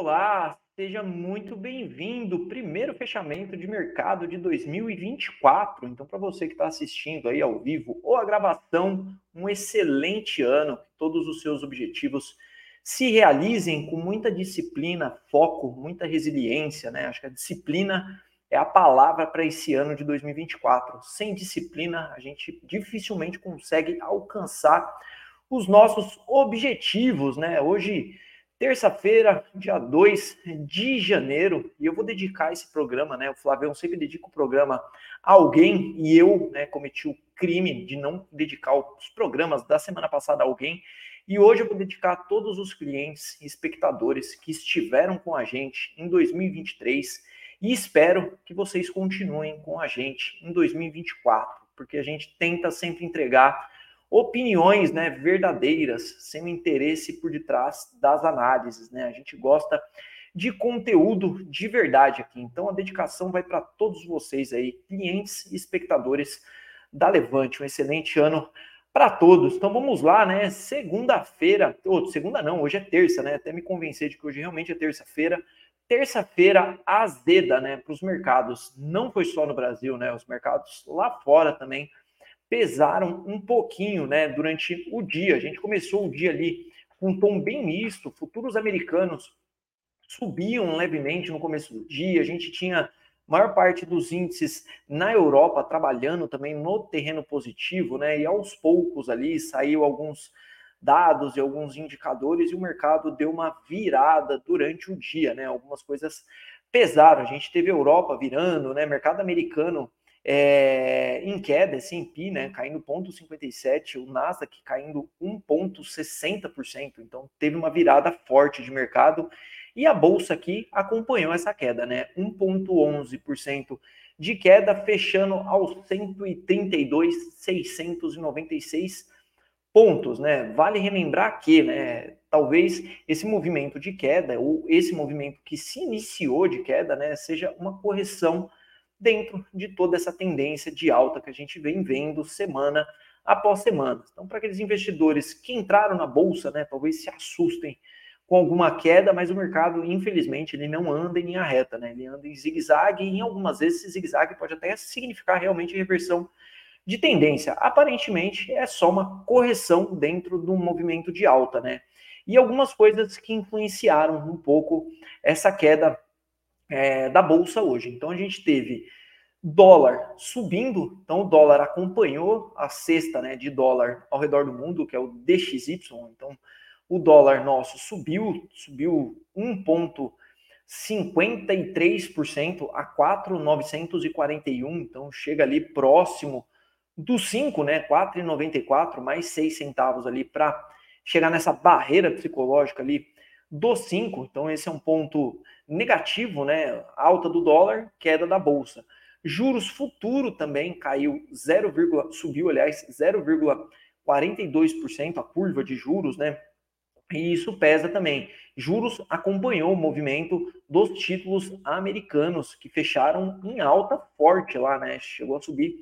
Olá, seja muito bem-vindo. Primeiro fechamento de mercado de 2024. Então, para você que está assistindo aí ao vivo ou a gravação, um excelente ano. Que todos os seus objetivos se realizem com muita disciplina, foco, muita resiliência, né? Acho que a disciplina é a palavra para esse ano de 2024. Sem disciplina, a gente dificilmente consegue alcançar os nossos objetivos, né? Hoje Terça-feira, dia 2 de janeiro, e eu vou dedicar esse programa, né? O Flavião sempre dedica o programa a alguém, e eu né, cometi o crime de não dedicar os programas da semana passada a alguém. E hoje eu vou dedicar a todos os clientes e espectadores que estiveram com a gente em 2023 e espero que vocês continuem com a gente em 2024, porque a gente tenta sempre entregar opiniões né, verdadeiras, sem interesse por detrás das análises. Né? A gente gosta de conteúdo de verdade aqui. Então a dedicação vai para todos vocês aí, clientes e espectadores da Levante. Um excelente ano para todos. Então vamos lá, né? Segunda-feira, ou segunda não, hoje é terça, né? Até me convencer de que hoje realmente é terça-feira. Terça-feira azeda, né, para os mercados. Não foi só no Brasil, né? Os mercados lá fora também pesaram um pouquinho né, durante o dia. A gente começou o dia ali com um tom bem misto, futuros americanos subiam levemente no começo do dia, a gente tinha maior parte dos índices na Europa trabalhando também no terreno positivo, né? E aos poucos ali saiu alguns dados e alguns indicadores e o mercado deu uma virada durante o dia, né? Algumas coisas pesaram. A gente teve a Europa virando, né? Mercado americano é, em queda, S&P, né, caindo 0,57, o Nasdaq caindo 1,60%, então teve uma virada forte de mercado, e a bolsa aqui acompanhou essa queda, né, 1,11% de queda, fechando aos 132,696 pontos, né, vale relembrar que, né, talvez esse movimento de queda, ou esse movimento que se iniciou de queda, né, seja uma correção dentro de toda essa tendência de alta que a gente vem vendo semana após semana. Então, para aqueles investidores que entraram na bolsa, né, talvez se assustem com alguma queda, mas o mercado, infelizmente, ele não anda em linha reta, né? Ele anda em zigue-zague e em algumas vezes esse zigue-zague pode até significar realmente reversão de tendência. Aparentemente, é só uma correção dentro de um movimento de alta, né? E algumas coisas que influenciaram um pouco essa queda é, da bolsa hoje. Então a gente teve dólar subindo, então o dólar acompanhou a cesta né, de dólar ao redor do mundo, que é o DXY. Então o dólar nosso subiu, subiu 1,53% a 4,941, então chega ali próximo dos 5, né, 4,94 mais 6 centavos ali para chegar nessa barreira psicológica ali dos 5. Então esse é um ponto negativo, né? Alta do dólar, queda da bolsa. Juros futuro também caiu 0, subiu, aliás, 0,42% a curva de juros, né? E isso pesa também. Juros acompanhou o movimento dos títulos americanos, que fecharam em alta forte lá, né? Chegou a subir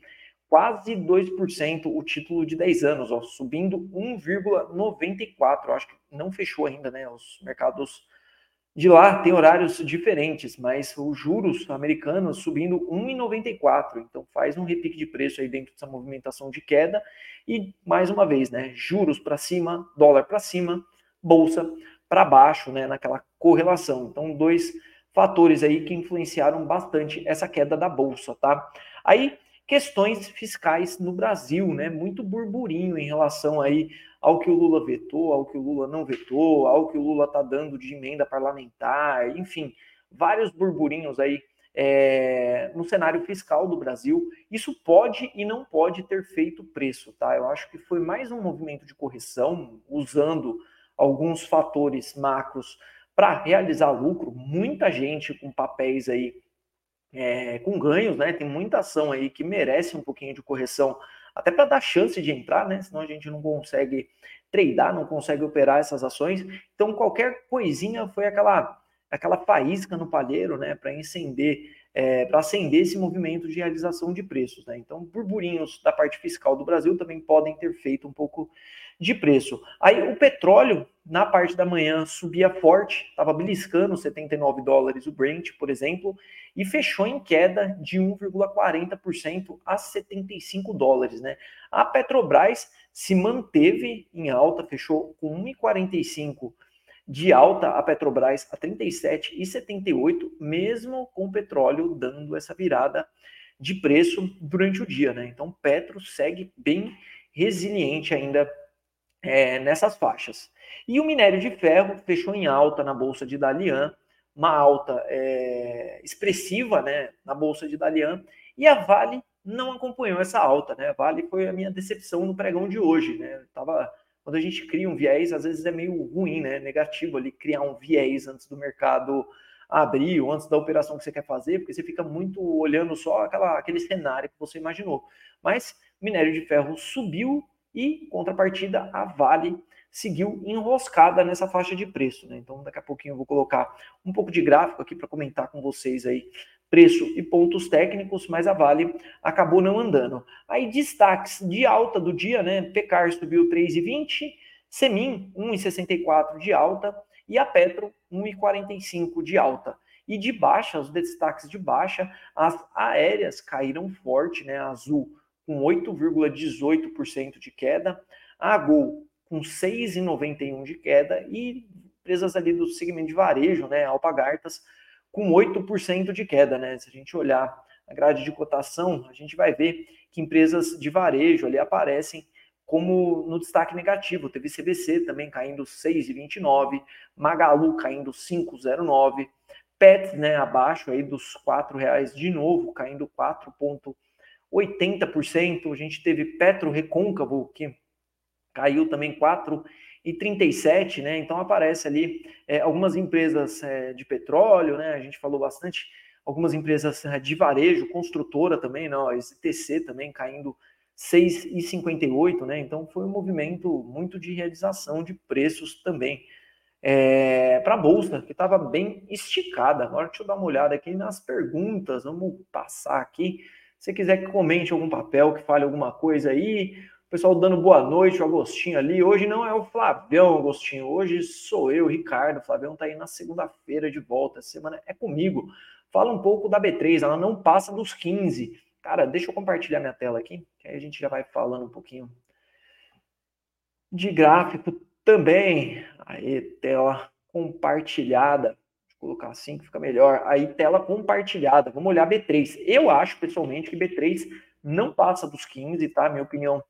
quase 2% o título de 10 anos, ó, subindo 1,94. Acho que não fechou ainda, né? Os mercados de lá tem horários diferentes, mas os juros americanos subindo 1,94, então faz um repique de preço aí dentro dessa movimentação de queda e mais uma vez, né, juros para cima, dólar para cima, bolsa para baixo, né, naquela correlação. Então dois fatores aí que influenciaram bastante essa queda da bolsa, tá? Aí questões fiscais no Brasil, né? Muito burburinho em relação aí ao que o Lula vetou, ao que o Lula não vetou, ao que o Lula está dando de emenda parlamentar, enfim, vários burburinhos aí é, no cenário fiscal do Brasil. Isso pode e não pode ter feito preço, tá? Eu acho que foi mais um movimento de correção, usando alguns fatores macros para realizar lucro. Muita gente com papéis aí é, com ganhos, né? Tem muita ação aí que merece um pouquinho de correção, até para dar chance de entrar, né? Senão a gente não consegue tradar, não consegue operar essas ações. Então, qualquer coisinha foi aquela aquela faísca no palheiro, né, para acender, é, para acender esse movimento de realização de preços, né? Então, burburinhos da parte fiscal do Brasil também podem ter feito um pouco de preço. Aí o petróleo na parte da manhã subia forte, estava beliscando 79 dólares o Brent, por exemplo, e fechou em queda de 1,40% a 75 dólares, né? A Petrobras se manteve em alta, fechou com 1,45 de alta a Petrobras a 37,78, mesmo com o petróleo dando essa virada de preço durante o dia, né? Então, Petro segue bem resiliente ainda é, nessas faixas. E o minério de ferro fechou em alta na bolsa de Dalian, uma alta é, expressiva, né, na bolsa de Dalian, e a Vale não acompanhou essa alta, né? A Vale foi a minha decepção no pregão de hoje, né? tava quando a gente cria um viés, às vezes é meio ruim, né? Negativo ali criar um viés antes do mercado abrir ou antes da operação que você quer fazer, porque você fica muito olhando só aquela, aquele cenário que você imaginou. Mas minério de ferro subiu e, contrapartida, a Vale seguiu enroscada nessa faixa de preço. Né? Então, daqui a pouquinho eu vou colocar um pouco de gráfico aqui para comentar com vocês aí preço e pontos técnicos, mas a Vale acabou não andando. Aí destaques de alta do dia, né? Pecar subiu 3,20, Semin 1,64 de alta e a Petro 1,45 de alta. E de baixa, os destaques de baixa, as aéreas caíram forte, né? A Azul com 8,18% de queda, a Gol com 6,91 de queda e empresas ali do segmento de varejo, né? Alpagartas com 8% de queda, né? Se a gente olhar a grade de cotação, a gente vai ver que empresas de varejo ali aparecem como no destaque negativo. Teve CBC também caindo 6,29, Magalu caindo 5,09, Pet, né, abaixo aí dos R$ reais de novo, caindo 4,80%. A gente teve Petro Recôncavo, que caiu também 4 e 37, né? Então aparece ali é, algumas empresas é, de petróleo, né? A gente falou bastante, algumas empresas é, de varejo, construtora também, não, STC também caindo 6,58, né? Então foi um movimento muito de realização de preços também. É, para a bolsa, que estava bem esticada. Agora deixa eu dar uma olhada aqui nas perguntas, vamos passar aqui. Se quiser que comente algum papel, que fale alguma coisa aí, o pessoal dando boa noite, o Agostinho ali. Hoje não é o Flavião, Agostinho. Hoje sou eu, Ricardo. O Flavião tá aí na segunda-feira de volta. Essa semana é comigo. Fala um pouco da B3. Ela não passa dos 15. Cara, deixa eu compartilhar minha tela aqui, que aí a gente já vai falando um pouquinho de gráfico também. Aí, tela compartilhada. Deixa eu colocar assim que fica melhor. Aí, tela compartilhada. Vamos olhar B3. Eu acho, pessoalmente, que B3 não passa dos 15, tá? Minha opinião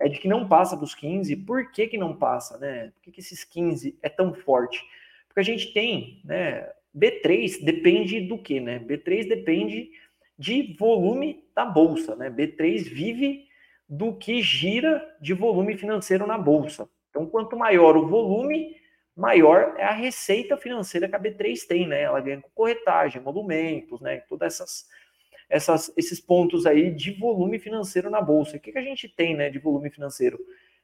é de que não passa dos 15. Por que, que não passa, né? Por que, que esses 15 é tão forte? Porque a gente tem, né? B3 depende do que, né? B3 depende de volume da bolsa, né? B3 vive do que gira de volume financeiro na bolsa. Então, quanto maior o volume, maior é a receita financeira que a B3 tem, né? Ela ganha com corretagem, monumentos, né? Todas essas essas, esses pontos aí de volume financeiro na bolsa. O que, que a gente tem né, de volume financeiro?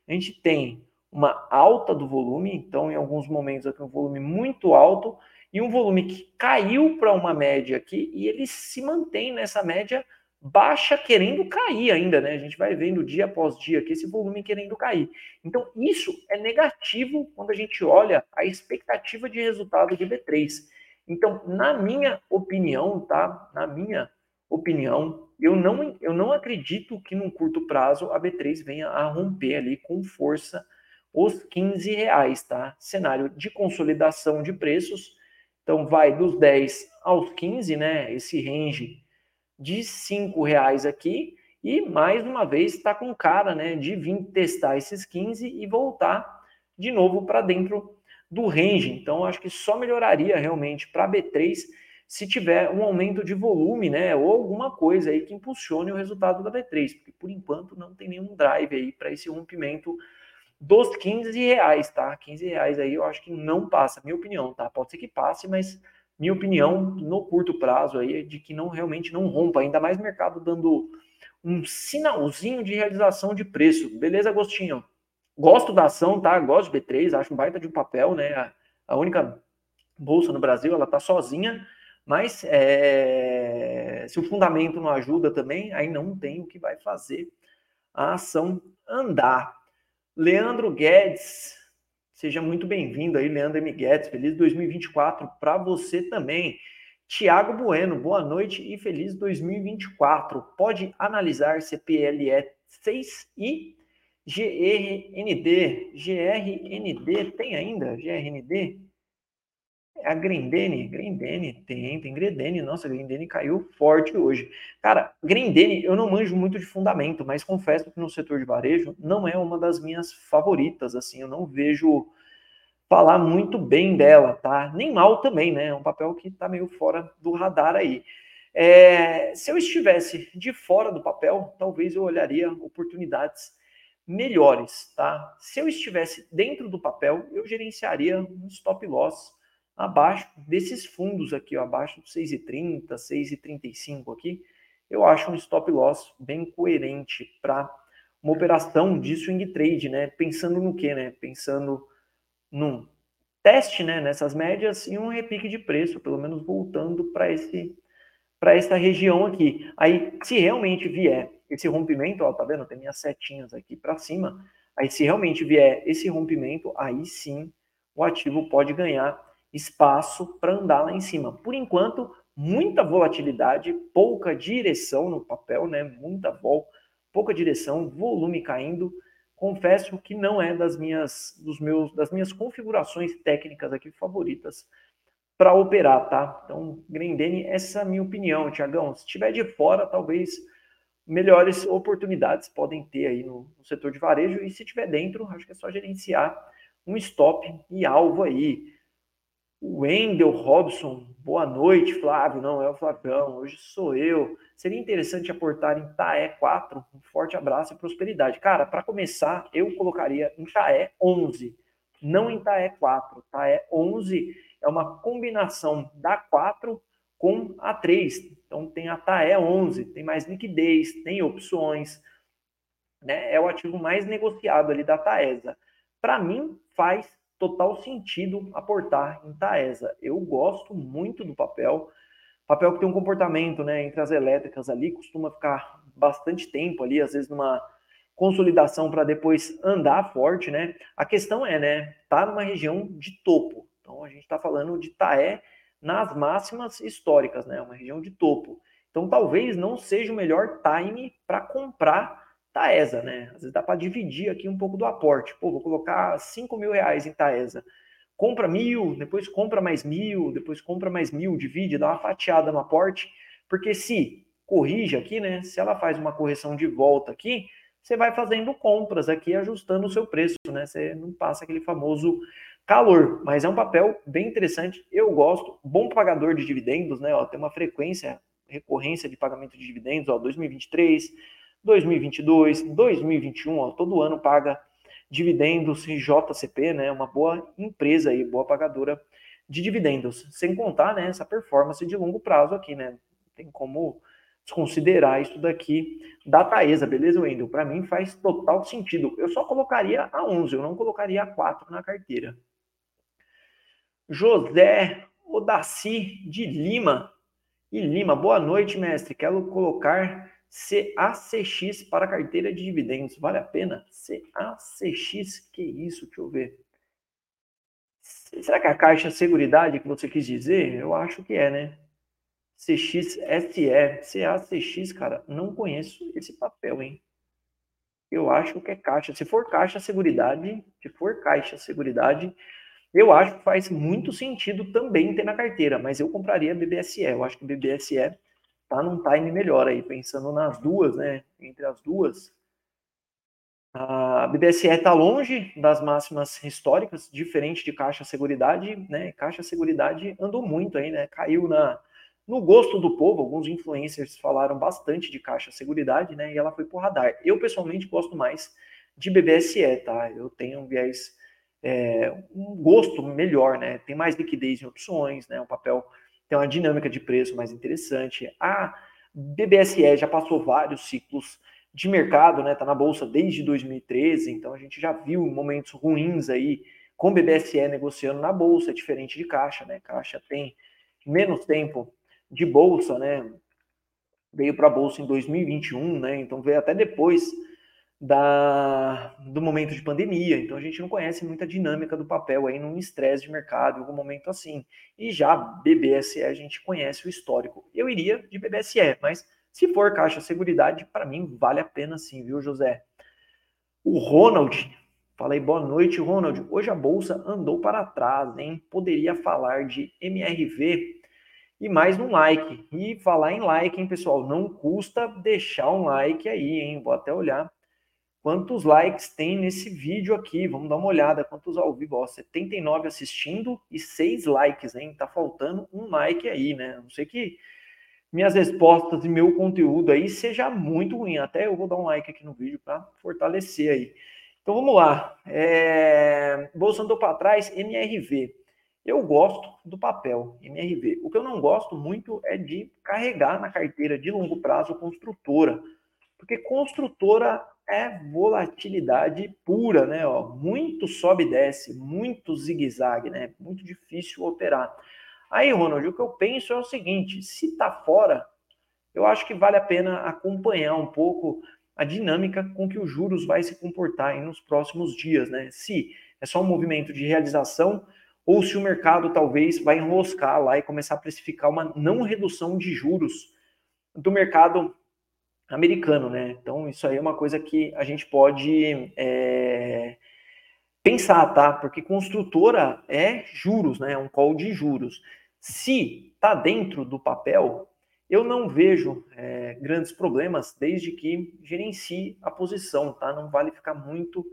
A gente tem uma alta do volume, então em alguns momentos aqui um volume muito alto, e um volume que caiu para uma média aqui, e ele se mantém nessa média baixa, querendo cair ainda, né? A gente vai vendo dia após dia aqui esse volume querendo cair. Então, isso é negativo quando a gente olha a expectativa de resultado de B3. Então, na minha opinião, tá? Na minha opinião, eu não, eu não acredito que num curto prazo a B3 venha a romper ali com força os 15 reais, tá? Cenário de consolidação de preços, então vai dos 10 aos 15, né? Esse range de 5 reais aqui, e mais uma vez está com cara, né, de vir testar esses 15 e voltar de novo para dentro do range. Então acho que só melhoraria realmente para a B3 se tiver um aumento de volume, né, ou alguma coisa aí que impulsione o resultado da B3, porque por enquanto não tem nenhum drive aí para esse rompimento dos 15 reais, tá? 15 reais aí eu acho que não passa, minha opinião, tá? Pode ser que passe, mas minha opinião no curto prazo aí é de que não realmente não rompa, ainda mais mercado dando um sinalzinho de realização de preço. Beleza, Agostinho? Gosto da ação, tá? Gosto de B3, acho um baita de um papel, né? A única bolsa no Brasil, ela está sozinha, mas é, se o fundamento não ajuda também, aí não tem o que vai fazer a ação andar. Leandro Guedes, seja muito bem-vindo aí, Leandro M. Guedes, feliz 2024 para você também. Tiago Bueno, boa noite e feliz 2024. Pode analisar CPLE 6 e GRND. GRND tem ainda? GRND? A Grendene, Grendene, tem, tem Grendene, nossa, Grendene caiu forte hoje. Cara, Grendene, eu não manjo muito de fundamento, mas confesso que no setor de varejo não é uma das minhas favoritas, assim, eu não vejo falar muito bem dela, tá? Nem mal também, né? É um papel que tá meio fora do radar aí. É, se eu estivesse de fora do papel, talvez eu olharia oportunidades melhores, tá? Se eu estivesse dentro do papel, eu gerenciaria um stop loss abaixo desses fundos aqui, ó, abaixo do 6,30, 6,35 aqui. Eu acho um stop loss bem coerente para uma operação de swing trade, né? Pensando no quê, né? Pensando num teste, né, nessas médias e um repique de preço, pelo menos voltando para esse para essa região aqui. Aí, se realmente vier esse rompimento, ó, tá vendo? Tem minhas setinhas aqui para cima. Aí, se realmente vier esse rompimento, aí sim o ativo pode ganhar espaço para andar lá em cima. Por enquanto, muita volatilidade, pouca direção no papel, né? Muita vol, pouca direção, volume caindo confesso que não é das minhas, dos meus, das minhas configurações técnicas aqui favoritas para operar, tá? Então, Grendene, essa é a minha opinião, Tiagão. Se estiver de fora, talvez melhores oportunidades podem ter aí no, no setor de varejo e se estiver dentro, acho que é só gerenciar um stop e alvo aí. Wendel Robson, boa noite, Flávio. Não, é o Flavião, hoje sou eu. Seria interessante aportar em Taé 4. Um forte abraço e prosperidade. Cara, para começar, eu colocaria em Taé 11, não em Taé 4. Taé 11 é uma combinação da 4 com a 3. Então tem a Taé 11, tem mais liquidez, tem opções, né? É o ativo mais negociado ali da Taesa. Para mim, faz total sentido aportar em Taesa. Eu gosto muito do papel, papel que tem um comportamento, né, entre as elétricas ali, costuma ficar bastante tempo ali, às vezes numa consolidação para depois andar forte, né? A questão é, né, tá numa região de topo. Então a gente está falando de Taé nas máximas históricas, né? Uma região de topo. Então talvez não seja o melhor time para comprar Taesa, né? Às vezes dá para dividir aqui um pouco do aporte. Pô, vou colocar 5 mil reais em Taesa. Compra mil, depois compra mais mil, depois compra mais mil, divide, dá uma fatiada no aporte, porque se corrige aqui, né? Se ela faz uma correção de volta aqui, você vai fazendo compras aqui, ajustando o seu preço, né? Você não passa aquele famoso calor, mas é um papel bem interessante. Eu gosto, bom pagador de dividendos, né? Ó, tem uma frequência, recorrência de pagamento de dividendos, ó, 2023, 2022, 2021, ó, todo ano paga dividendos JCP, né? Uma boa empresa aí, boa pagadora de dividendos. Sem contar, né, essa performance de longo prazo aqui, né? Tem como desconsiderar isso daqui da Taesa, beleza, Wendel? Para mim faz total sentido. Eu só colocaria a 11, eu não colocaria a 4 na carteira. José Odaci de Lima. E Lima, boa noite, mestre. Quero colocar CACX para carteira de dividendos. Vale a pena? CACX, que isso? Deixa eu ver. Será que é a Caixa Seguridade que você quis dizer? Eu acho que é, né? CXSE, CACX, cara, não conheço esse papel, hein? Eu acho que é Caixa. Se for Caixa Seguridade, se for Caixa Seguridade, eu acho que faz muito sentido também ter na carteira, mas eu compraria BBSE. Eu acho que BBSE tá num time melhor aí, pensando nas duas, né? Entre as duas. A BBSE está longe das máximas históricas, diferente de Caixa Seguridade, né? Caixa Seguridade andou muito aí, né? Caiu na, no gosto do povo, alguns influencers falaram bastante de Caixa Seguridade, né? E ela foi por radar. Eu, pessoalmente, gosto mais de BBSE, tá? Eu tenho um viés, é, um gosto melhor, né? Tem mais liquidez em opções, né? Um papel tem uma dinâmica de preço mais interessante. A BBSE já passou vários ciclos de mercado, né? Tá na bolsa desde 2013, então a gente já viu momentos ruins aí com BBSE negociando na bolsa, é diferente de caixa, né? Caixa tem menos tempo de bolsa, né? Veio para a bolsa em 2021, né? Então veio até depois da, do momento de pandemia. Então a gente não conhece muita dinâmica do papel aí num estresse de mercado, em algum momento assim. E já BBSE a gente conhece o histórico. Eu iria de BBSE, mas se for Caixa Seguridade, para mim vale a pena sim, viu, José? O Ronald, falei boa noite, Ronald. Hoje a bolsa andou para trás, hein? Poderia falar de MRV e mais um like. E falar em like, hein, pessoal? Não custa deixar um like aí, hein? Vou até olhar quantos likes tem nesse vídeo aqui. Vamos dar uma olhada quantos ao vivo. Ó, 79 assistindo e 6 likes, hein? Tá faltando um like aí, né? Não sei que minhas respostas e meu conteúdo aí seja muito ruim. Até eu vou dar um like aqui no vídeo para fortalecer aí. Então vamos lá. É... Bolsa andou para trás, MRV. Eu gosto do papel MRV. O que eu não gosto muito é de carregar na carteira de longo prazo construtora. Porque construtora é volatilidade pura, né? Ó, muito sobe e desce, muito zigue-zague, né? Muito difícil operar. Aí, Ronald, o que eu penso é o seguinte: se tá fora, eu acho que vale a pena acompanhar um pouco a dinâmica com que os juros vai se comportar nos próximos dias, né? Se é só um movimento de realização ou se o mercado talvez vai enroscar lá e começar a precificar uma não redução de juros do mercado americano, né? Então, isso aí é uma coisa que a gente pode é, pensar, tá? Porque construtora é juros, né? É um call de juros. Se tá dentro do papel, eu não vejo é, grandes problemas desde que gerencie a posição, tá? Não vale ficar muito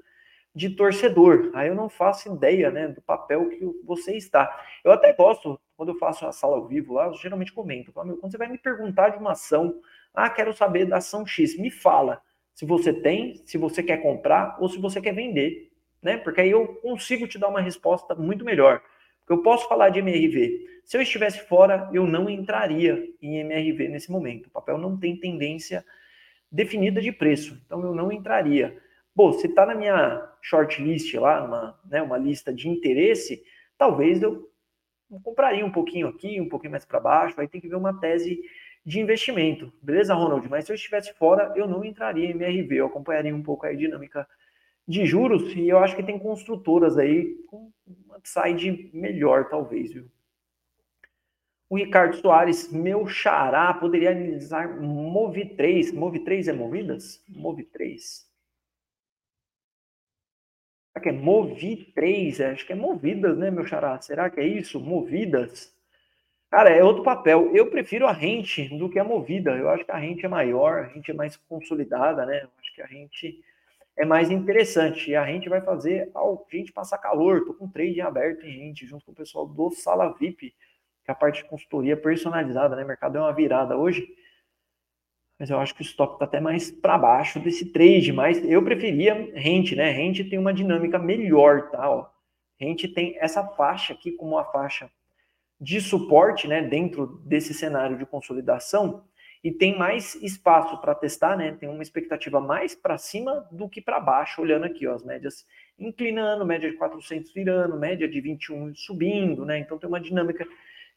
de torcedor. Aí eu não faço ideia, né, do papel que você está. Eu até gosto, quando eu faço a sala ao vivo lá, eu geralmente comento. Quando você vai me perguntar de uma ação, ah, quero saber da ação X. Me fala se você tem, se você quer comprar ou se você quer vender, né? Porque aí eu consigo te dar uma resposta muito melhor. Porque eu posso falar de MRV. Se eu estivesse fora, eu não entraria em MRV nesse momento. O papel não tem tendência definida de preço, então eu não entraria. Bom, se está na minha shortlist lá, uma, né, uma lista de interesse, talvez eu compraria um pouquinho aqui, um pouquinho mais para baixo, aí tem que ver uma tese de investimento. Beleza, Ronald? Mas se eu estivesse fora, eu não entraria em MRV, eu acompanharia um pouco a dinâmica de juros e eu acho que tem construtoras aí com uma upside melhor, talvez, viu? O Ricardo Soares, meu xará, poderia analisar Move 3. Move 3 é movidas? Move 3. Será que é Movi 3? Acho que é movidas, né, meu xará? Será que é isso? Movidas? Cara, é outro papel. Eu prefiro a rente do que a movida. Eu acho que a rente é maior, a rente é mais consolidada, né? Eu acho que a rente é mais interessante. E a gente vai fazer a gente passar calor. Tô com trade aberto em rente, junto com o pessoal do Sala VIP, que é a parte de consultoria personalizada, né? O mercado é uma virada hoje. Mas eu acho que o stop está até mais para baixo desse trade, mas eu preferia rente, né? Rente tem uma dinâmica melhor, tá? Ó. Rente tem essa faixa aqui como uma faixa de suporte, né, dentro desse cenário de consolidação e tem mais espaço para testar, né? Tem uma expectativa mais para cima do que para baixo, olhando aqui, ó, as médias inclinando, média de 400 virando, média de 21 subindo, né? Então tem uma dinâmica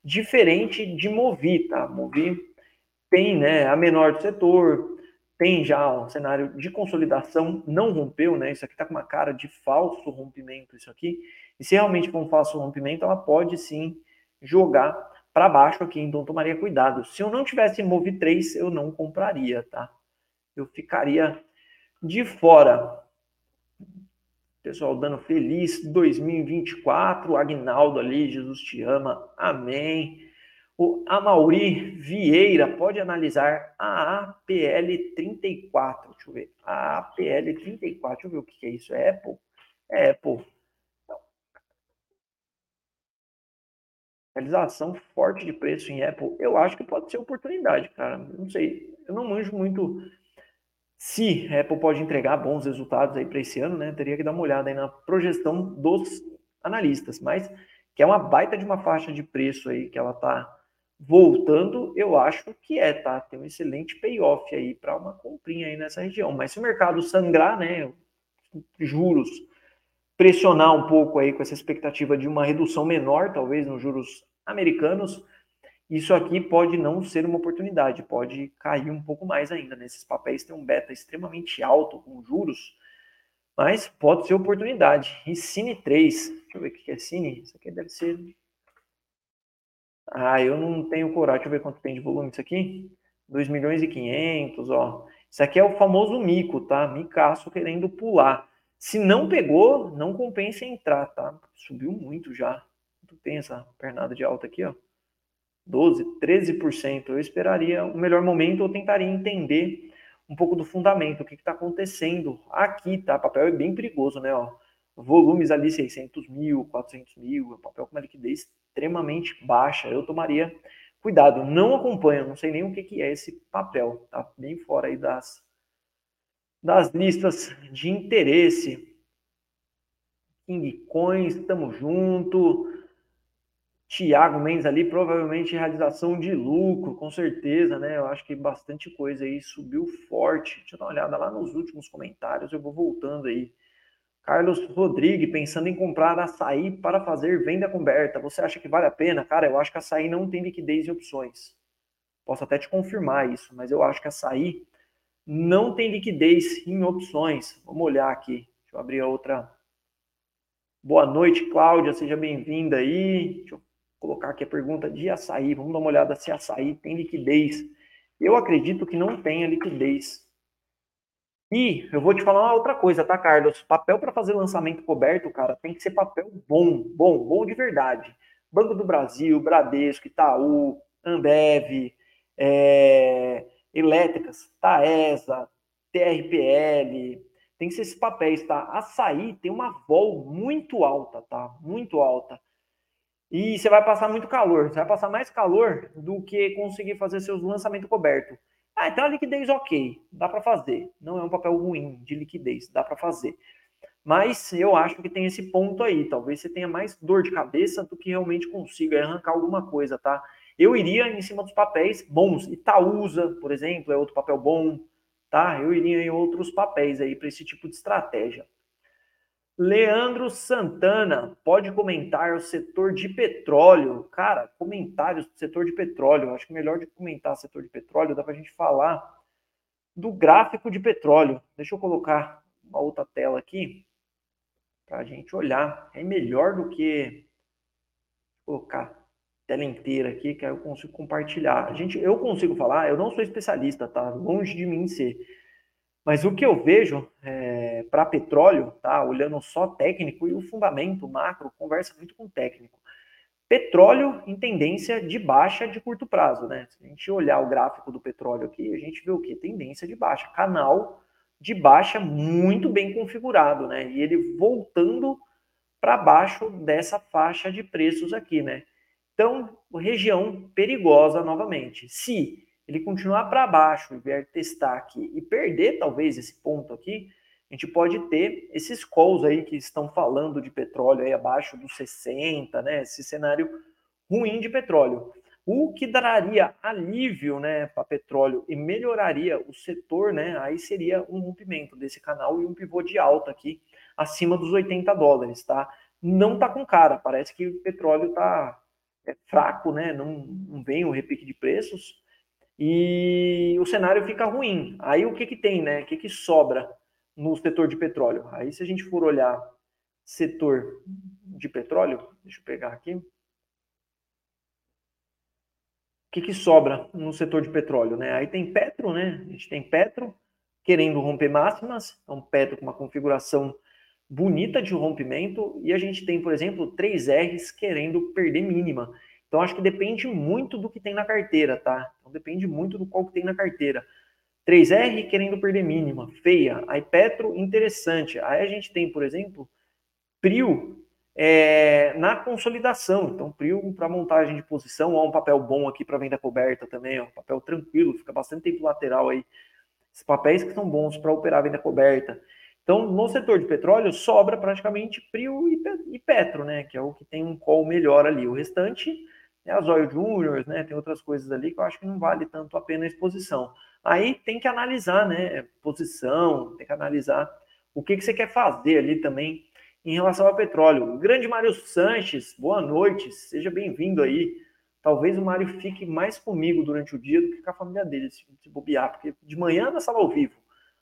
diferente de Movi, tá? Movi tem, né, a menor do setor, tem já um cenário de consolidação, não rompeu, né? Isso aqui tá com uma cara de falso rompimento, isso aqui. E se realmente for um falso rompimento, ela pode sim jogar para baixo aqui, então tomaria cuidado. Se eu não tivesse Move 3, eu não compraria, tá? Eu ficaria de fora. Pessoal dando feliz 2024, Agnaldo ali, Jesus te ama, amém. O Amauri Vieira pode analisar a APL 34. Deixa eu ver. A APL 34, deixa eu ver o que é isso. É Apple? É Apple. realização forte de preço em Apple, eu acho que pode ser oportunidade, cara. Não sei, eu não manjo muito se a Apple pode entregar bons resultados aí para esse ano, né? Teria que dar uma olhada aí na projeção dos analistas, mas que é uma baita de uma faixa de preço aí que ela tá voltando, eu acho que é, tá? Tem um excelente payoff aí para uma comprinha aí nessa região. Mas se o mercado sangrar, né, juros pressionar um pouco aí com essa expectativa de uma redução menor, talvez, nos juros americanos, isso aqui pode não ser uma oportunidade, pode cair um pouco mais ainda. Nesses né? papéis tem um beta extremamente alto com juros, mas pode ser oportunidade. E Cine 3, deixa eu ver o que é Cine, isso aqui deve ser... Ah, eu não tenho coragem, deixa eu ver quanto tem de volume isso aqui. 2 milhões e 500, ó. Isso aqui é o famoso mico, tá? Micaço querendo pular. Se não pegou, não compensa entrar, tá? Subiu muito já. Tem essa pernada de alta aqui, ó. 12, 13%. Eu esperaria um melhor momento, eu tentaria entender um pouco do fundamento, o que está acontecendo aqui, tá? O papel é bem perigoso, né? Ó, volumes ali 600 mil, 400 mil, é papel com uma liquidez extremamente baixa. Eu tomaria cuidado, não acompanho, não sei nem o que, que é esse papel, tá? Bem fora aí das, das listas de interesse. King Coins, estamos junto. Tiago Mendes ali, provavelmente realização de lucro, com certeza, né? Eu acho que bastante coisa aí subiu forte. Deixa eu dar uma olhada lá nos últimos comentários, eu vou voltando aí. Carlos Rodrigues, pensando em comprar açaí para fazer venda coberta. Você acha que vale a pena? Cara, eu acho que açaí não tem liquidez e opções. Posso até te confirmar isso, mas eu acho que açaí não tem liquidez em opções. Vamos olhar aqui. Deixa eu abrir a outra. Boa noite, Cláudia. Seja bem-vinda aí. Deixa eu colocar aqui a pergunta de açaí. Vamos dar uma olhada se açaí tem liquidez. Eu acredito que não tenha liquidez. E eu vou te falar uma outra coisa, tá, Carlos? Papel para fazer lançamento coberto, cara, tem que ser papel bom, bom, bom de verdade. Banco do Brasil, Bradesco, Itaú, Ambev, é, Elétricas, Taesa, TRPL, tem que ser esses papéis, tá? Açaí tem uma vol muito alta, tá? Muito alta e você vai passar muito calor. Você vai passar mais calor do que conseguir fazer seus lançamentos cobertos. Ah, então a liquidez ok, dá para fazer. Não é um papel ruim de liquidez, dá para fazer. Mas eu acho que tem esse ponto aí. Talvez você tenha mais dor de cabeça do que realmente consiga arrancar alguma coisa, tá? Eu iria em cima dos papéis bons. Itaúsa, por exemplo, é outro papel bom, tá? Eu iria em outros papéis aí para esse tipo de estratégia. Leandro Santana, pode comentar o setor de petróleo. Cara, comentários do setor de petróleo. Acho que melhor de comentar o setor de petróleo, dá para a gente falar do gráfico de petróleo. Deixa eu colocar uma outra tela aqui para a gente olhar. É melhor do que colocar a tela inteira aqui, que aí eu consigo compartilhar. A gente, eu consigo falar, eu não sou especialista, tá? Longe de mim ser mas o que eu vejo é, para petróleo, tá? Olhando só técnico e o fundamento macro conversa muito com técnico. Petróleo em tendência de baixa de curto prazo, né? Se a gente olhar o gráfico do petróleo aqui, a gente vê o que? Tendência de baixa. Canal de baixa muito bem configurado, né? E ele voltando para baixo dessa faixa de preços aqui, né? Então, região perigosa novamente. Se ele continuar para baixo e vier testar aqui e perder talvez esse ponto aqui, a gente pode ter esses calls aí que estão falando de petróleo aí abaixo dos 60, né? Esse cenário ruim de petróleo. O que daria alívio, né, para petróleo e melhoraria o setor, né? Aí seria um rompimento desse canal e um pivô de alta aqui acima dos 80 dólares, tá? Não tá com cara, parece que o petróleo tá é, fraco, né? Não, não vem o repique de preços e o cenário fica ruim. Aí o que, que tem, né? O que, que sobra no setor de petróleo? Aí, se a gente for olhar setor de petróleo, deixa eu pegar aqui. O que, que sobra no setor de petróleo, né? Aí tem Petro, né? A gente tem Petro querendo romper máximas, é um Petro com uma configuração bonita de rompimento, e a gente tem, por exemplo, 3Rs querendo perder mínima. Então, acho que depende muito do que tem na carteira, tá? Então, depende muito do qual que tem na carteira. 3R querendo perder mínima, feia. Aí Petro, interessante. Aí a gente tem, por exemplo, Prio é, na consolidação. Então, Prio para montagem de posição, ó, um papel bom aqui para venda coberta também, ó, um papel tranquilo, fica bastante tempo lateral aí. Esses papéis que são bons para operar venda coberta. Então, no setor de petróleo, sobra praticamente Prio e Petro, né? Que é o que tem um call melhor ali. O restante é a Zóio Júnior, né? Tem outras coisas ali que eu acho que não vale tanto a pena a exposição. Aí tem que analisar, né? Posição, tem que analisar o que, que você quer fazer ali também em relação ao petróleo. grande Mário Sanches, boa noite, seja bem-vindo aí. Talvez o Mário fique mais comigo durante o dia do que com a família dele, se, se bobear, porque de manhã na sala ao vivo,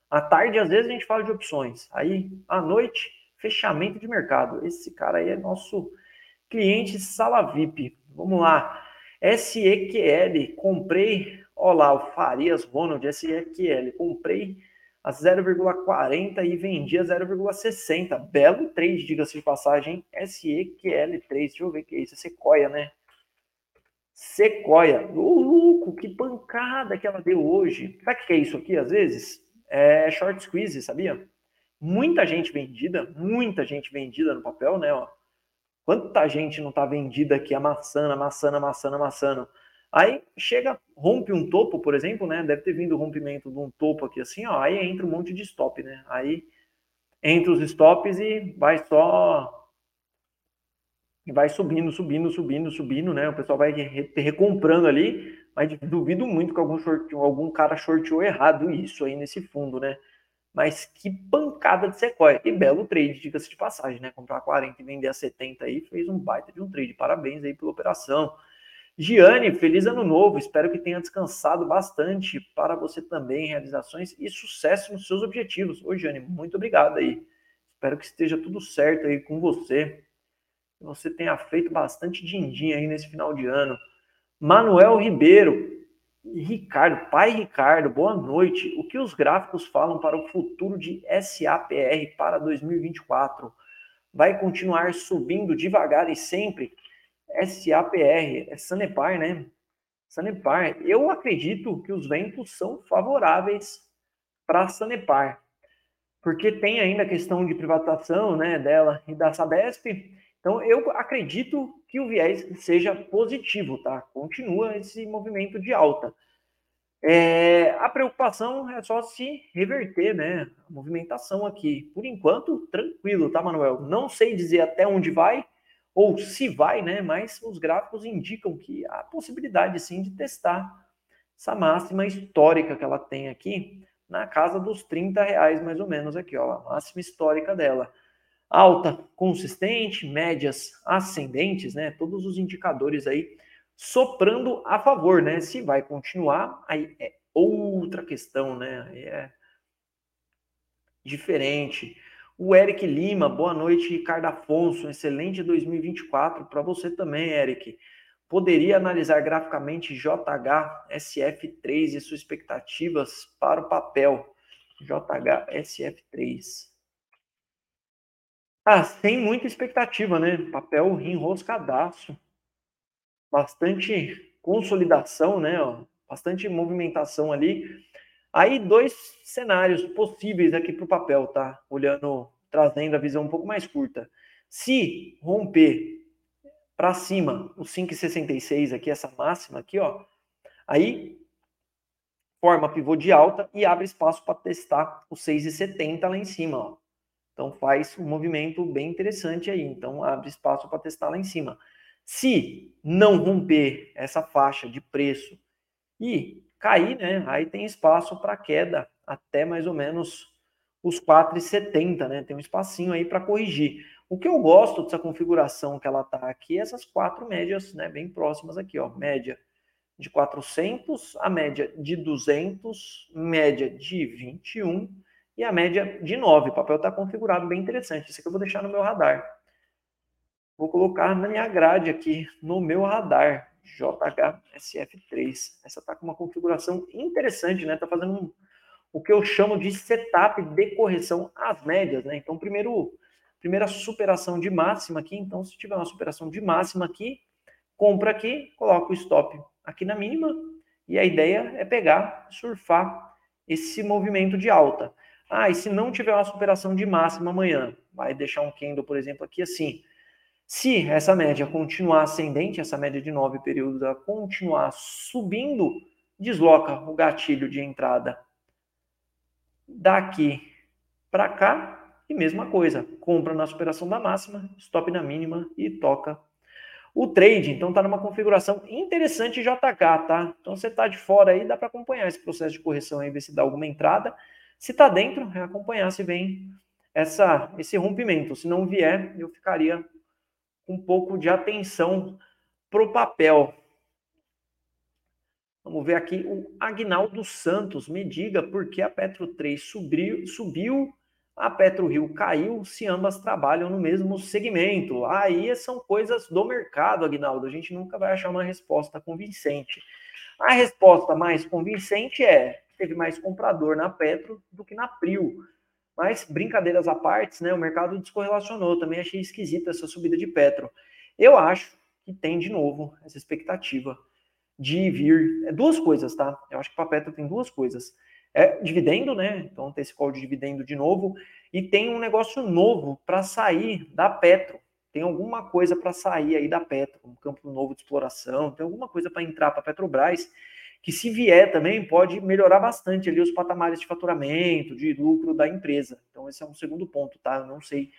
à tarde às vezes a gente fala de opções, aí à noite, fechamento de mercado. Esse cara aí é nosso cliente sala VIP. Vamos lá. SEQL, comprei, olha lá, o Farias Ronald, SEQL, comprei a 0,40 e vendia 0,60. Belo trade, diga-se de passagem, SEQL3. Deixa eu ver o que é isso. É Sequoia, né? Sequoia. Ô, louco, que pancada que ela deu hoje. Sabe o que é isso aqui, às vezes? É short squeeze, sabia? Muita gente vendida, muita gente vendida no papel, né? Ó. Quanta gente não tá vendida aqui, amassando, amassando, amassando, amassando. Aí chega, rompe um topo, por exemplo, né? Deve ter vindo o rompimento de um topo aqui assim, ó. Aí entra um monte de stop, né? Aí entra os stops e vai só. E vai subindo, subindo, subindo, subindo, né? O pessoal vai re recomprando ali, mas duvido muito que algum, short, algum cara shorteou errado isso aí nesse fundo, né? Mas que pancada de Sequoia. Que belo trade, diga-se de passagem, né? Comprar 40 e vender a 70 aí, fez um baita de um trade. Parabéns aí pela operação. Giane, feliz ano novo. Espero que tenha descansado bastante para você também, realizações e sucesso nos seus objetivos. Ô, Giane, muito obrigado aí. Espero que esteja tudo certo aí com você. Que você tenha feito bastante din-din aí nesse final de ano. Manuel Ribeiro, Ricardo, pai Ricardo, boa noite. O que os gráficos falam para o futuro de SAPR para 2024? Vai continuar subindo devagar e sempre? SAPR, é Sanepar, né? Sanepar. Eu acredito que os ventos são favoráveis para Sanepar, porque tem ainda a questão de privatização, né, dela e da Sabesp. Então eu acredito que o viés seja positivo, tá? Continua esse movimento de alta. É, a preocupação é só se reverter, né? A movimentação aqui. Por enquanto, tranquilo, tá, Manuel? Não sei dizer até onde vai, ou se vai, né? Mas os gráficos indicam que há possibilidade sim de testar essa máxima histórica que ela tem aqui na casa dos 30 reais, mais ou menos, aqui, ó, a máxima histórica dela. Alta, consistente, médias ascendentes, né? Todos os indicadores aí soprando a favor, né? Se vai continuar, aí é outra questão, né? Aí é diferente. O Eric Lima, boa noite, Ricardo Afonso, excelente 2024 para você também, Eric. Poderia analisar graficamente JHSF3 e suas expectativas para o papel? JHSF3. Ah, sem muita expectativa, né? Papel enroscadaço. Bastante consolidação, né? Bastante movimentação ali. Aí, dois cenários possíveis aqui para o papel, tá? Olhando, trazendo a visão um pouco mais curta. Se romper para cima o 5,66 aqui, essa máxima aqui, ó, aí forma pivô de alta e abre espaço para testar o 6,70 lá em cima, ó. Então faz um movimento bem interessante aí. Então abre espaço para testar lá em cima. Se não romper essa faixa de preço e cair, né? Aí tem espaço para queda até mais ou menos os 4,70, né? Tem um espacinho aí para corrigir. O que eu gosto dessa configuração que ela tá aqui é essas quatro médias, né, bem próximas aqui, ó, média de 400, a média de 200, média de 21 e a média de 9. O papel está configurado bem interessante. Isso aqui eu vou deixar no meu radar. Vou colocar na minha grade aqui, no meu radar. JHSF3. Essa está com uma configuração interessante, né? Está fazendo um, o que eu chamo de setup de correção às médias, né? Então, primeiro, primeira superação de máxima aqui. Então, se tiver uma superação de máxima aqui, compra aqui, coloca o stop aqui na mínima. E a ideia é pegar, surfar esse movimento de alta. Ah, e se não tiver uma superação de máxima amanhã, vai deixar um candle, por exemplo, aqui assim. Se essa média continuar ascendente, essa média de nove períodos, continuar subindo, desloca o gatilho de entrada daqui para cá e mesma coisa, compra na superação da máxima, stop na mínima e toca o trade. Então tá numa configuração interessante JK, tá? Então você tá de fora aí, dá para acompanhar esse processo de correção aí, ver se dá alguma entrada. Se tá dentro, é acompanhar se vem essa, esse rompimento. Se não vier, eu ficaria com um pouco de atenção para o papel. Vamos ver aqui o Agnaldo Santos. Me diga por que a Petro 3 subiu, subiu a Petro Rio caiu se ambas trabalham no mesmo segmento. Aí são coisas do mercado, Agnaldo. A gente nunca vai achar uma resposta convincente. A resposta mais convincente é: teve mais comprador na Petro do que na Prio. Mas, brincadeiras à parte, né, o mercado descorrelacionou. Também achei esquisita essa subida de Petro. Eu acho que tem de novo essa expectativa de vir. É duas coisas, tá? Eu acho que para Petro tem duas coisas. É dividendo, né? Então tem esse call de dividendo de novo. E tem um negócio novo para sair da Petro. Tem alguma coisa para sair aí da Petro, um campo novo de exploração, tem alguma coisa para entrar para Petrobras, que se vier também pode melhorar bastante ali os patamares de faturamento, de lucro da empresa. Então esse é um segundo ponto, tá? Eu não sei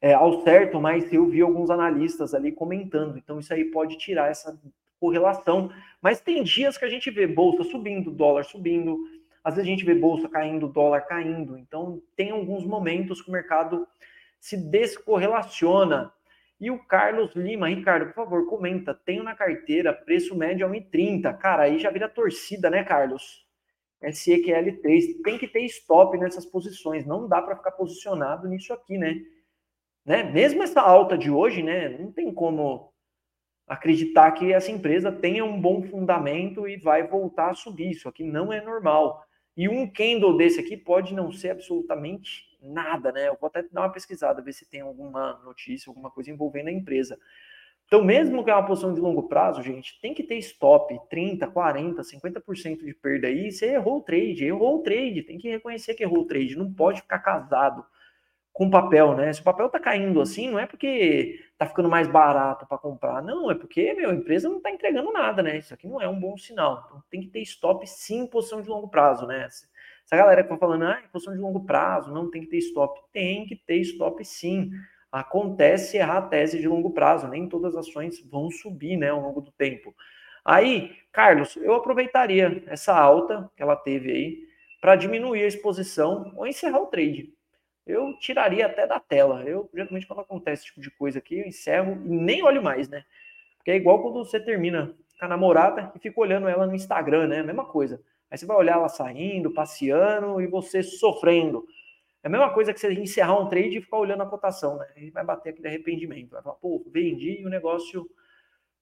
é, ao certo, mas eu vi alguns analistas ali comentando. Então isso aí pode tirar essa correlação. Mas tem dias que a gente vê bolsa subindo, dólar subindo, às vezes a gente vê bolsa caindo, dólar caindo. Então tem alguns momentos que o mercado se descorrelaciona. E o Carlos Lima, Ricardo, por favor, comenta. Tenho na carteira preço médio a 1,30. Cara, aí já vira torcida, né, Carlos? SEQL3. Tem que ter stop nessas posições. Não dá para ficar posicionado nisso aqui, né? né? Mesmo essa alta de hoje, né? Não tem como acreditar que essa empresa tenha um bom fundamento e vai voltar a subir. Isso aqui não é normal. E um candle desse aqui pode não ser absolutamente nada, né? Eu vou até dar uma pesquisada, ver se tem alguma notícia, alguma coisa envolvendo a empresa. Então, mesmo que é uma posição de longo prazo, gente, tem que ter stop, 30, 40, 50% de perda aí. Você errou o trade, errou o trade, tem que reconhecer que errou o trade, não pode ficar casado com papel, né? Se o papel tá caindo assim, não é porque tá ficando mais barato para comprar, não, é porque, meu, a empresa não tá entregando nada, né? Isso aqui não é um bom sinal. Então tem que ter stop sim posição de longo prazo, né? Essa galera que tá falando, ah, em posição de longo prazo, não tem que ter stop. Tem que ter stop sim. Acontece errar a tese de longo prazo, nem todas as ações vão subir, né, ao longo do tempo. Aí, Carlos, eu aproveitaria essa alta que ela teve aí para diminuir a exposição ou encerrar o trade eu tiraria até da tela. Eu, geralmente, quando acontece esse tipo de coisa aqui, eu encerro e nem olho mais, né? Porque é igual quando você termina com a namorada e fica olhando ela no Instagram, né? Mesma coisa. Aí você vai olhar ela saindo, passeando e você sofrendo. É a mesma coisa que você encerrar um trade e ficar olhando a cotação, né? E vai bater aquele arrependimento. Vai falar, pô, vendi e o negócio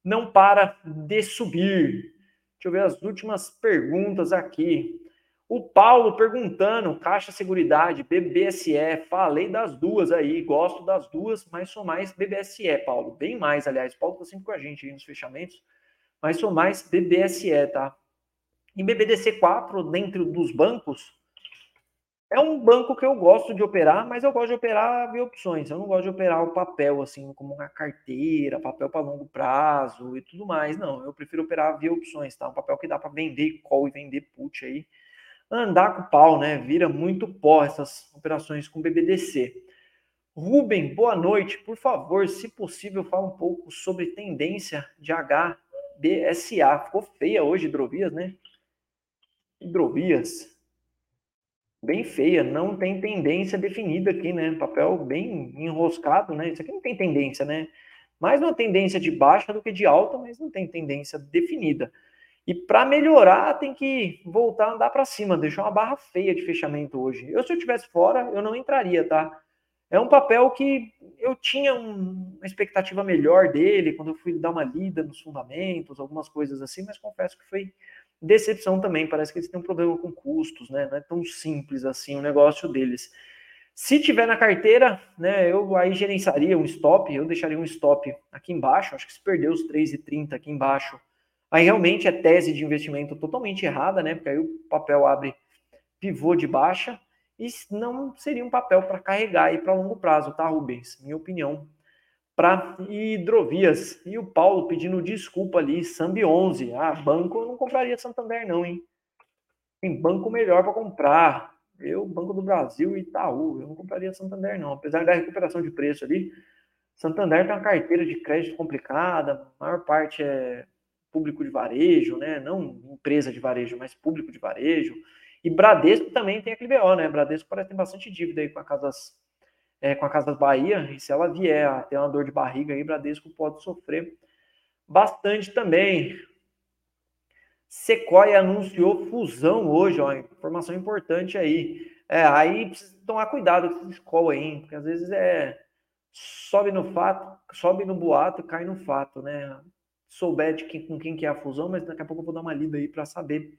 não para de subir. Deixa eu ver as últimas perguntas aqui. O Paulo perguntando, Caixa Seguridade, BBSE, falei das duas aí, gosto das duas, mas sou mais BBSE, Paulo, bem mais, aliás, Paulo tá sempre com a gente aí nos fechamentos, mas sou mais BBSE, tá? Em BBDC4, dentro dos bancos, é um banco que eu gosto de operar, mas eu gosto de operar via opções. Eu não gosto de operar o papel, assim, como uma carteira, papel para longo prazo e tudo mais. Não, eu prefiro operar via opções, tá? Um papel que dá para vender call e vender put aí andar com pau, né? Vira muito pó essas operações com BBDC. Rubem, boa noite. Por favor, se possível, fala um pouco sobre tendência de HBSA. Ficou feia hoje, hidrovias, né? Hidrovias. Bem feia, não tem tendência definida aqui, né? Papel bem enroscado, né? Isso aqui não tem tendência, né? Mais uma tendência de baixa do que de alta, mas não tem tendência definida. E para melhorar, tem que voltar a andar para cima, deixar uma barra feia de fechamento hoje. Eu, se eu tivesse fora, eu não entraria, tá? É um papel que eu tinha um, uma expectativa melhor dele quando eu fui dar uma lida nos fundamentos, algumas coisas assim, mas confesso que foi decepção também. Parece que eles têm um problema com custos, né? Não é tão simples assim o negócio deles. Se tiver na carteira, né, eu aí gerenciaria um stop, eu deixaria um stop aqui embaixo, acho que se perder os 3,30 aqui embaixo, Aí realmente é tese de investimento totalmente errada, né? Porque aí o papel abre pivô de baixa e não seria um papel para carregar aí para longo prazo, tá, Rubens? Minha opinião. Para hidrovias. E o Paulo pedindo desculpa ali, Sambi 11. Ah, banco eu não compraria Santander, não, hein? Tem banco melhor para comprar. Eu, Banco do Brasil Itaú. Eu não compraria Santander, não. Apesar da recuperação de preço ali, Santander tem uma carteira de crédito complicada, a maior parte é público de varejo, né? Não empresa de varejo, mas público de varejo. E Bradesco também tem aquele BO, né? Bradesco parece tem bastante dívida aí com as casas é, com a Casa Bahia, e se ela vier a ter uma dor de barriga aí, Bradesco pode sofrer bastante também. Sequoia anunciou fusão hoje, ó, informação importante aí. É, aí precisa tomar cuidado com essa escola aí, porque às vezes é sobe no fato, sobe no boato, cai no fato, né? Souber de quem, com quem que é a fusão, mas daqui a pouco eu vou dar uma lida aí para saber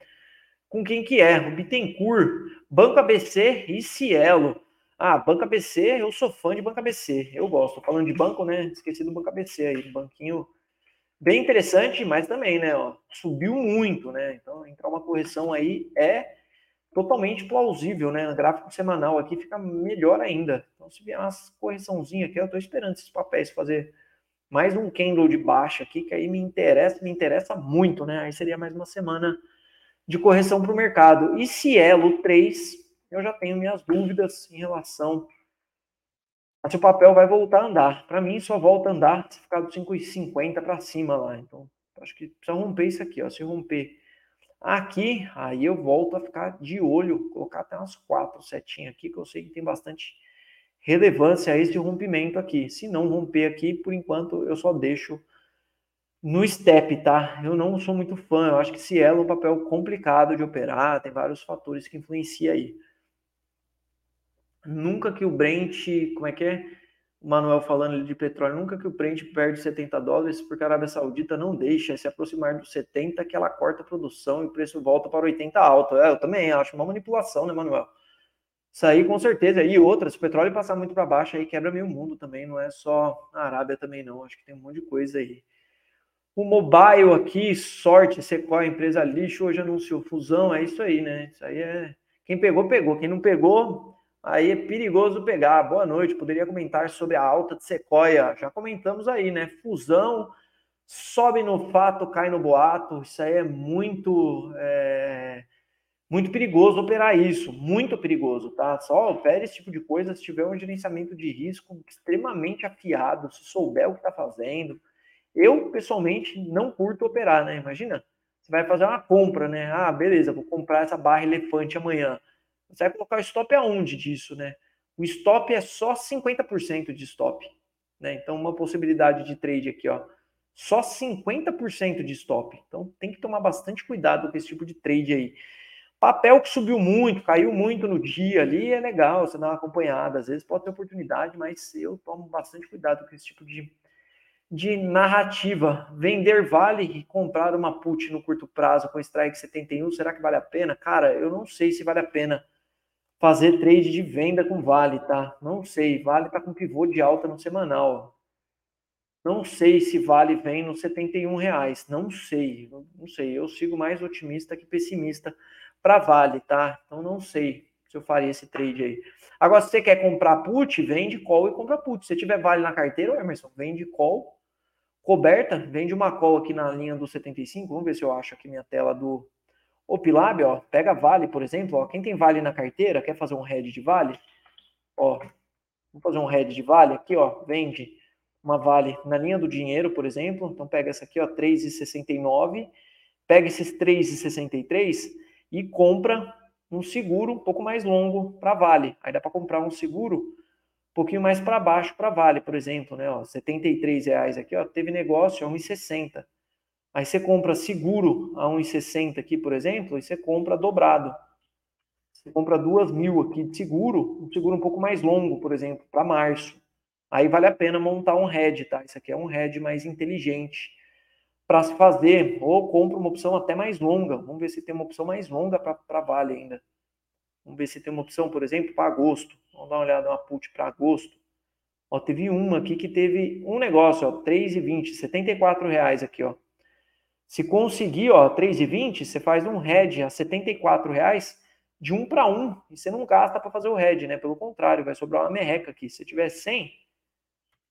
com quem que é. O Bittencourt, Banco ABC e Cielo. Ah, Banco ABC, eu sou fã de Banco ABC, eu gosto. Falando de banco, né? Esqueci do Banco ABC aí, banquinho bem interessante, mas também, né? Ó, subiu muito, né? Então, entrar uma correção aí é totalmente plausível, né? No gráfico semanal aqui fica melhor ainda. Então, se vier uma correçãozinha aqui, eu estou esperando esses papéis fazer mais um candle de baixa aqui, que aí me interessa, me interessa muito, né? Aí seria mais uma semana de correção para o mercado. E Cielo 3, eu já tenho minhas dúvidas em relação a se o papel vai voltar a andar. Para mim, só volta a andar se ficar dos 5,50 para cima lá. Então, acho que precisa romper isso aqui, ó. Se romper Aqui, aí eu volto a ficar de olho, colocar até umas quatro setinhas aqui, que eu sei que tem bastante relevância a esse rompimento aqui. Se não romper aqui, por enquanto, eu só deixo no step, tá? Eu não sou muito fã, eu acho que se é um papel complicado de operar, tem vários fatores que influenciam aí. Nunca que o Brent, como é que é? o Manuel falando de petróleo, nunca que o Brent perde 70 dólares, porque a Arábia Saudita não deixa se aproximar dos 70, que ela corta a produção e o preço volta para 80 alto. É, eu também acho uma manipulação, né, Manuel? Isso aí com certeza. E outra, se o petróleo passar muito para baixo, aí quebra meio mundo também, não é só a Arábia também não, acho que tem um monte de coisa aí. O mobile aqui, sorte, Sequoia, empresa lixo, hoje anunciou fusão, é isso aí, né? Isso aí é. Quem pegou, pegou. Quem não pegou, Aí é perigoso pegar. Boa noite. Poderia comentar sobre a alta de Sequoia. Já comentamos aí, né? Fusão, sobe no fato, cai no boato. Isso aí é muito, é, muito perigoso operar isso. Muito perigoso, tá? Só opere esse tipo de coisa se tiver um gerenciamento de risco extremamente afiado, se souber o que está fazendo. Eu, pessoalmente, não curto operar, né? Imagina, você vai fazer uma compra, né? Ah, beleza, vou comprar essa barra elefante amanhã. Você vai colocar o stop aonde disso, né? O stop é só 50% de stop, né? Então, uma possibilidade de trade aqui, ó, só 50% de stop. Então, tem que tomar bastante cuidado com esse tipo de trade aí. Papel que subiu muito, caiu muito no dia ali, é legal, você dá uma acompanhada. Às vezes pode ter oportunidade, mas eu tomo bastante cuidado com esse tipo de, de narrativa. Vender vale e comprar uma put no curto prazo com strike 71, será que vale a pena? Cara, eu não sei se vale a pena fazer trade de venda com Vale, tá? Não sei. Vale tá com pivô de alta no semanal. Não sei se Vale vem nos 71 reais. Não sei. Não sei. Eu sigo mais otimista que pessimista para Vale, tá? Então não sei se eu faria esse trade aí. Agora, se você quer comprar put, vende call e compra put. Se tiver Vale na carteira, Emerson, vende call coberta, vende uma call aqui na linha do 75. Vamos ver se eu acho aqui minha tela do o Pilab, ó, pega Vale, por exemplo, ó, quem tem Vale na carteira, quer fazer um head de Vale, ó, vamos fazer um head de Vale aqui, ó, vende uma Vale na linha do dinheiro, por exemplo, então pega essa aqui, ó, 3,69, pega esses 3,63 e compra um seguro um pouco mais longo para Vale. Aí dá para comprar um seguro um pouquinho mais para baixo para Vale, por exemplo, né, ó, 73 reais aqui, ó, teve negócio a 1,60. Aí você compra seguro a 1,60 aqui, por exemplo, e você compra dobrado. Você compra duas mil aqui de seguro, um seguro um pouco mais longo, por exemplo, para março. Aí vale a pena montar um head, tá? Isso aqui é um head mais inteligente para se fazer. Ou compra uma opção até mais longa. Vamos ver se tem uma opção mais longa para Vale ainda. Vamos ver se tem uma opção, por exemplo, para agosto. Vamos dar uma olhada na put para agosto. Ó, teve uma aqui que teve um negócio, ó, 3,20, 74 reais aqui, ó. Se conseguir, ó, 3,20, você faz um hedge a 74 reais de um para um, e você não gasta para fazer o hedge, né? Pelo contrário, vai sobrar uma merreca aqui. Se tiver 100,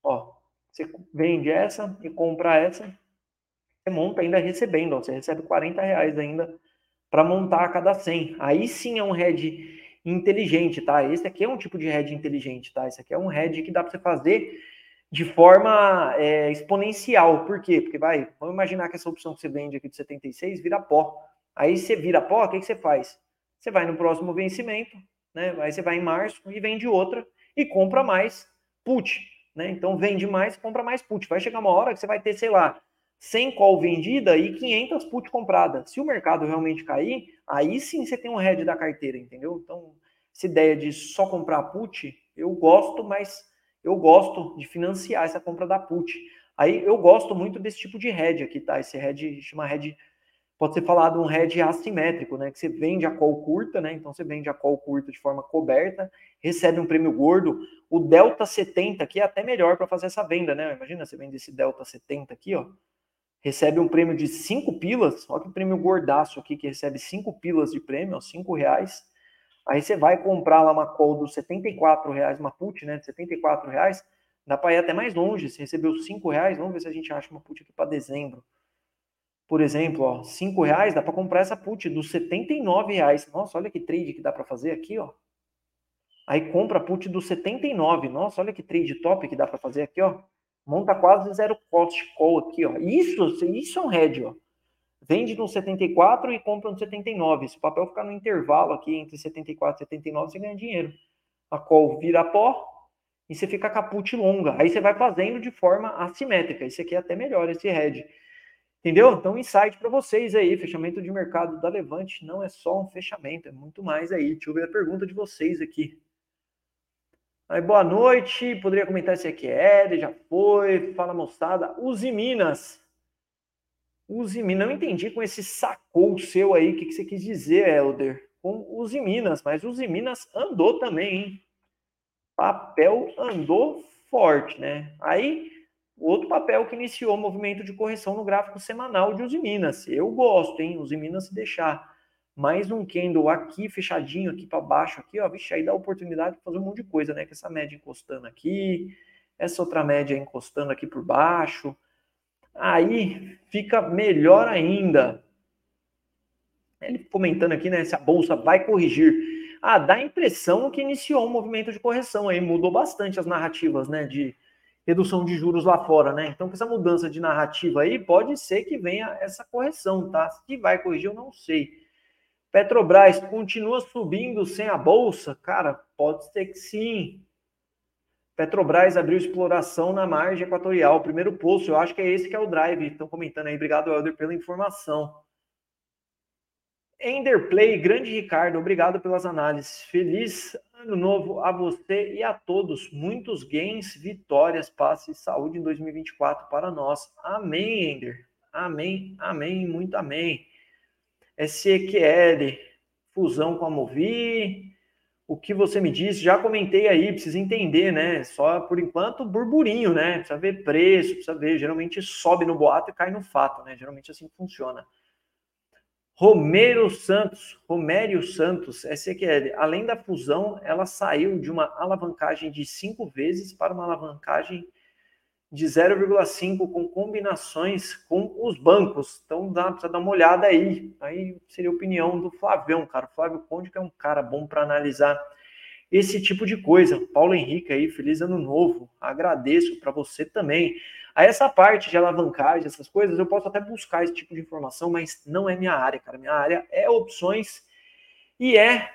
ó, você vende essa e compra essa, você monta ainda recebendo, ó, você recebe 40 reais ainda para montar a cada 100. Aí sim é um hedge inteligente, tá? Esse aqui é um tipo de hedge inteligente, tá? Esse aqui é um hedge que dá para você fazer de forma é, exponencial. Por quê? Porque vai, vamos imaginar que essa opção que você vende aqui de 76 vira pó. Aí você vira pó, o que, que você faz? Você vai no próximo vencimento, né? Aí você vai em março e vende outra e compra mais put, né? Então vende mais, compra mais put. Vai chegar uma hora que você vai ter, sei lá, 100 call vendida e 500 put comprada. Se o mercado realmente cair, aí sim você tem um head da carteira, entendeu? Então, essa ideia de só comprar put, eu gosto, mas eu gosto de financiar essa compra da put. Aí eu gosto muito desse tipo de head aqui, tá? Esse head chama head pode ser falado um hedge assimétrico, né? Que você vende a call curta, né? Então você vende a call curta de forma coberta, recebe um prêmio gordo. O Delta 70 aqui é até melhor para fazer essa venda, né? Imagina você vende esse Delta 70 aqui, ó. Recebe um prêmio de 5 pilas, olha que prêmio gordaço aqui, que recebe 5 pilas de prêmio, 5 reais. Aí você vai comprar lá uma call dos 74 reais, uma put, né? De 74 reais, dá para ir até mais longe. Você recebeu 5 reais, vamos ver se a gente acha uma put aqui para dezembro por exemplo, ó, 5 reais, dá para comprar essa put dos 79 reais. Nossa, olha que trade que dá para fazer aqui, ó. Aí compra a put dos 79. Nossa, olha que trade top que dá para fazer aqui, ó. Monta quase zero cost call aqui, ó. Isso, isso é um head, ó. Vende no 74 e compra no 79. Se o papel ficar no intervalo aqui entre 74 e 79, você ganha dinheiro. A call vira pó e você fica com a put longa. Aí você vai fazendo de forma assimétrica. Isso aqui é até melhor, esse head. Entendeu? Então, insight para vocês aí, fechamento de mercado da Levante não é só um fechamento, é muito mais aí. Deixa eu ver a pergunta de vocês aqui. Aí, boa noite, poderia comentar se aqui é, já foi, fala moçada. Use Minas. Use Minas, não entendi com esse sacou seu aí, o que, que você quis dizer, Helder? Com Use Minas, mas Use Minas andou também, hein? Papel andou forte, né? Aí Outro papel que iniciou o movimento de correção no gráfico semanal de Usiminas. Eu gosto, hein? Usiminas se deixar. Mais um candle aqui, fechadinho aqui para baixo, aqui, ó. Vixe, aí dá oportunidade de fazer um monte de coisa, né? Com essa média encostando aqui, essa outra média encostando aqui por baixo. Aí fica melhor ainda. Ele comentando aqui, né? Se a bolsa vai corrigir. Ah, dá a impressão que iniciou um movimento de correção aí, mudou bastante as narrativas, né? De redução de juros lá fora, né? Então, com essa mudança de narrativa aí, pode ser que venha essa correção, tá? Se vai corrigir, eu não sei. Petrobras continua subindo sem a bolsa? Cara, pode ser que sim. Petrobras abriu exploração na margem equatorial, primeiro poço. Eu acho que é esse que é o drive. Estão comentando aí. Obrigado, Helder, pela informação. Enderplay, grande Ricardo, obrigado pelas análises. Feliz ano novo a você e a todos. Muitos gains, vitórias, paz e saúde em 2024 para nós. Amém, Ender. Amém, amém, muito amém. SEQL, fusão com a Movi. O que você me disse, já comentei aí, precisa entender, né? Só por enquanto burburinho, né? Precisa ver preço, precisa ver. Geralmente sobe no boato e cai no fato, né? Geralmente assim funciona. Romero Santos, Romério Santos, SQL, além da fusão, ela saiu de uma alavancagem de cinco vezes para uma alavancagem de 0,5 com combinações com os bancos. Então dá para dar uma olhada aí. Aí seria a opinião do Flavião, cara. O Flávio Conde que é um cara bom para analisar esse tipo de coisa. Paulo Henrique aí, feliz ano novo. Agradeço para você também. Aí essa parte de alavancagem, essas coisas, eu posso até buscar esse tipo de informação, mas não é minha área, cara. Minha área é opções e é,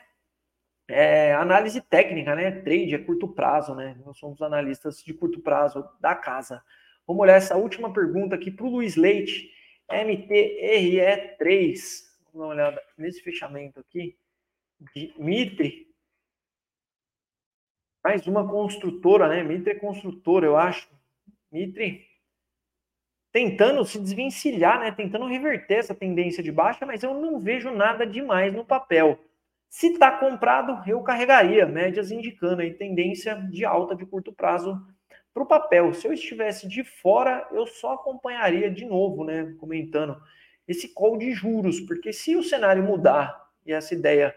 é análise técnica, né? Trade é curto prazo, né? Nós somos analistas de curto prazo da casa. Vamos olhar essa última pergunta aqui para o Luiz Leite, MTRE3. Vamos dar uma olhada nesse fechamento aqui. Mitre. Mais uma construtora, né? Mitre é construtora, eu acho. Mitre tentando se desvencilhar, né? Tentando reverter essa tendência de baixa, mas eu não vejo nada demais no papel. Se está comprado, eu carregaria, médias indicando aí tendência de alta de curto prazo para o papel. Se eu estivesse de fora, eu só acompanharia de novo, né? Comentando esse call de juros, porque se o cenário mudar e essa ideia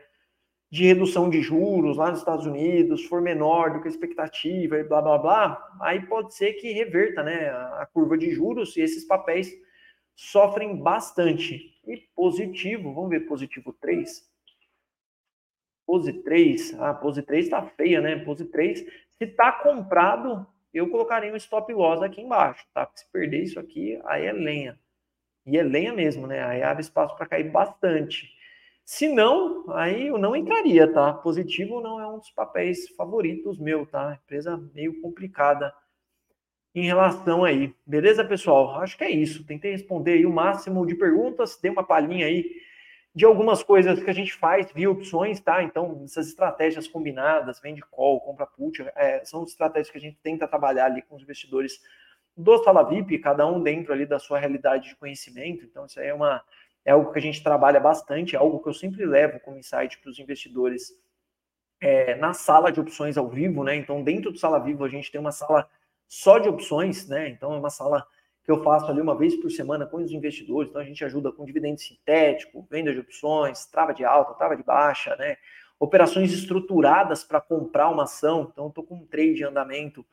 de redução de juros lá nos Estados Unidos for menor do que a expectativa e blá blá blá, aí pode ser que reverta né, a curva de juros e esses papéis sofrem bastante. E positivo, vamos ver positivo 3. Pose 3, ah, pose 3 tá feia, né? Pose 3, se tá comprado, eu colocaria um stop loss aqui embaixo, tá? Se perder isso aqui, aí é lenha. E é lenha mesmo, né? Aí abre espaço para cair bastante. Se não, aí eu não entraria, tá? Positivo não é um dos papéis favoritos meu, tá? Empresa meio complicada em relação aí. Beleza, pessoal? Acho que é isso. Tentei responder aí o máximo de perguntas, dei uma palhinha aí de algumas coisas que a gente faz via opções, tá? Então, essas estratégias combinadas, vende call, compra put, é, são estratégias que a gente tenta trabalhar ali com os investidores do Sala VIP, cada um dentro ali da sua realidade de conhecimento. Então, isso aí é, uma, é algo que a gente trabalha bastante, é algo que eu sempre levo como insight para os investidores é, na sala de opções ao vivo, né? Então, dentro do Sala Vivo, a gente tem uma sala só de opções, né? Então, é uma sala que eu faço ali uma vez por semana com os investidores. Então, a gente ajuda com dividendo sintético, venda de opções, trava de alta, trava de baixa, né? Operações estruturadas para comprar uma ação. Então, estou com um trade em andamento,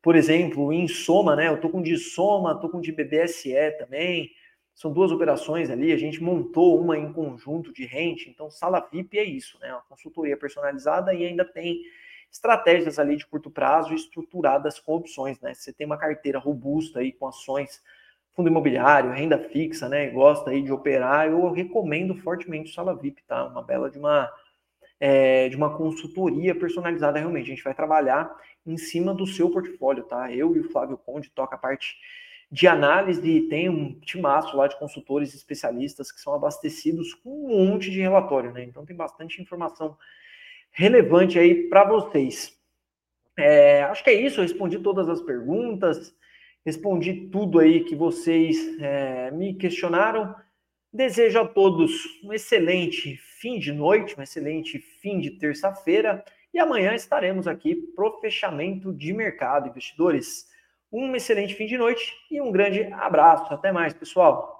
por exemplo, em soma, né? Eu estou com de soma, estou com de BBSE também. São duas operações ali. A gente montou uma em conjunto de rente. Então, sala VIP é isso, né? Uma consultoria personalizada e ainda tem estratégias ali de curto prazo estruturadas com opções, né? Você tem uma carteira robusta aí com ações, fundo imobiliário, renda fixa, né? Gosta aí de operar, eu recomendo fortemente o Sala VIP, tá? Uma bela de uma é, de uma consultoria personalizada realmente. A gente vai trabalhar em cima do seu portfólio, tá? Eu e o Flávio Conde toca a parte de análise e tem um timaço lá de consultores especialistas que são abastecidos com um monte de relatório, né? Então tem bastante informação relevante aí para vocês. É, acho que é isso, eu respondi todas as perguntas, respondi tudo aí que vocês é, me questionaram. Desejo a todos um excelente fim de noite, um excelente fim de terça-feira e amanhã estaremos aqui pro fechamento de mercado, investidores. Um excelente fim de noite e um grande abraço. Até mais, pessoal.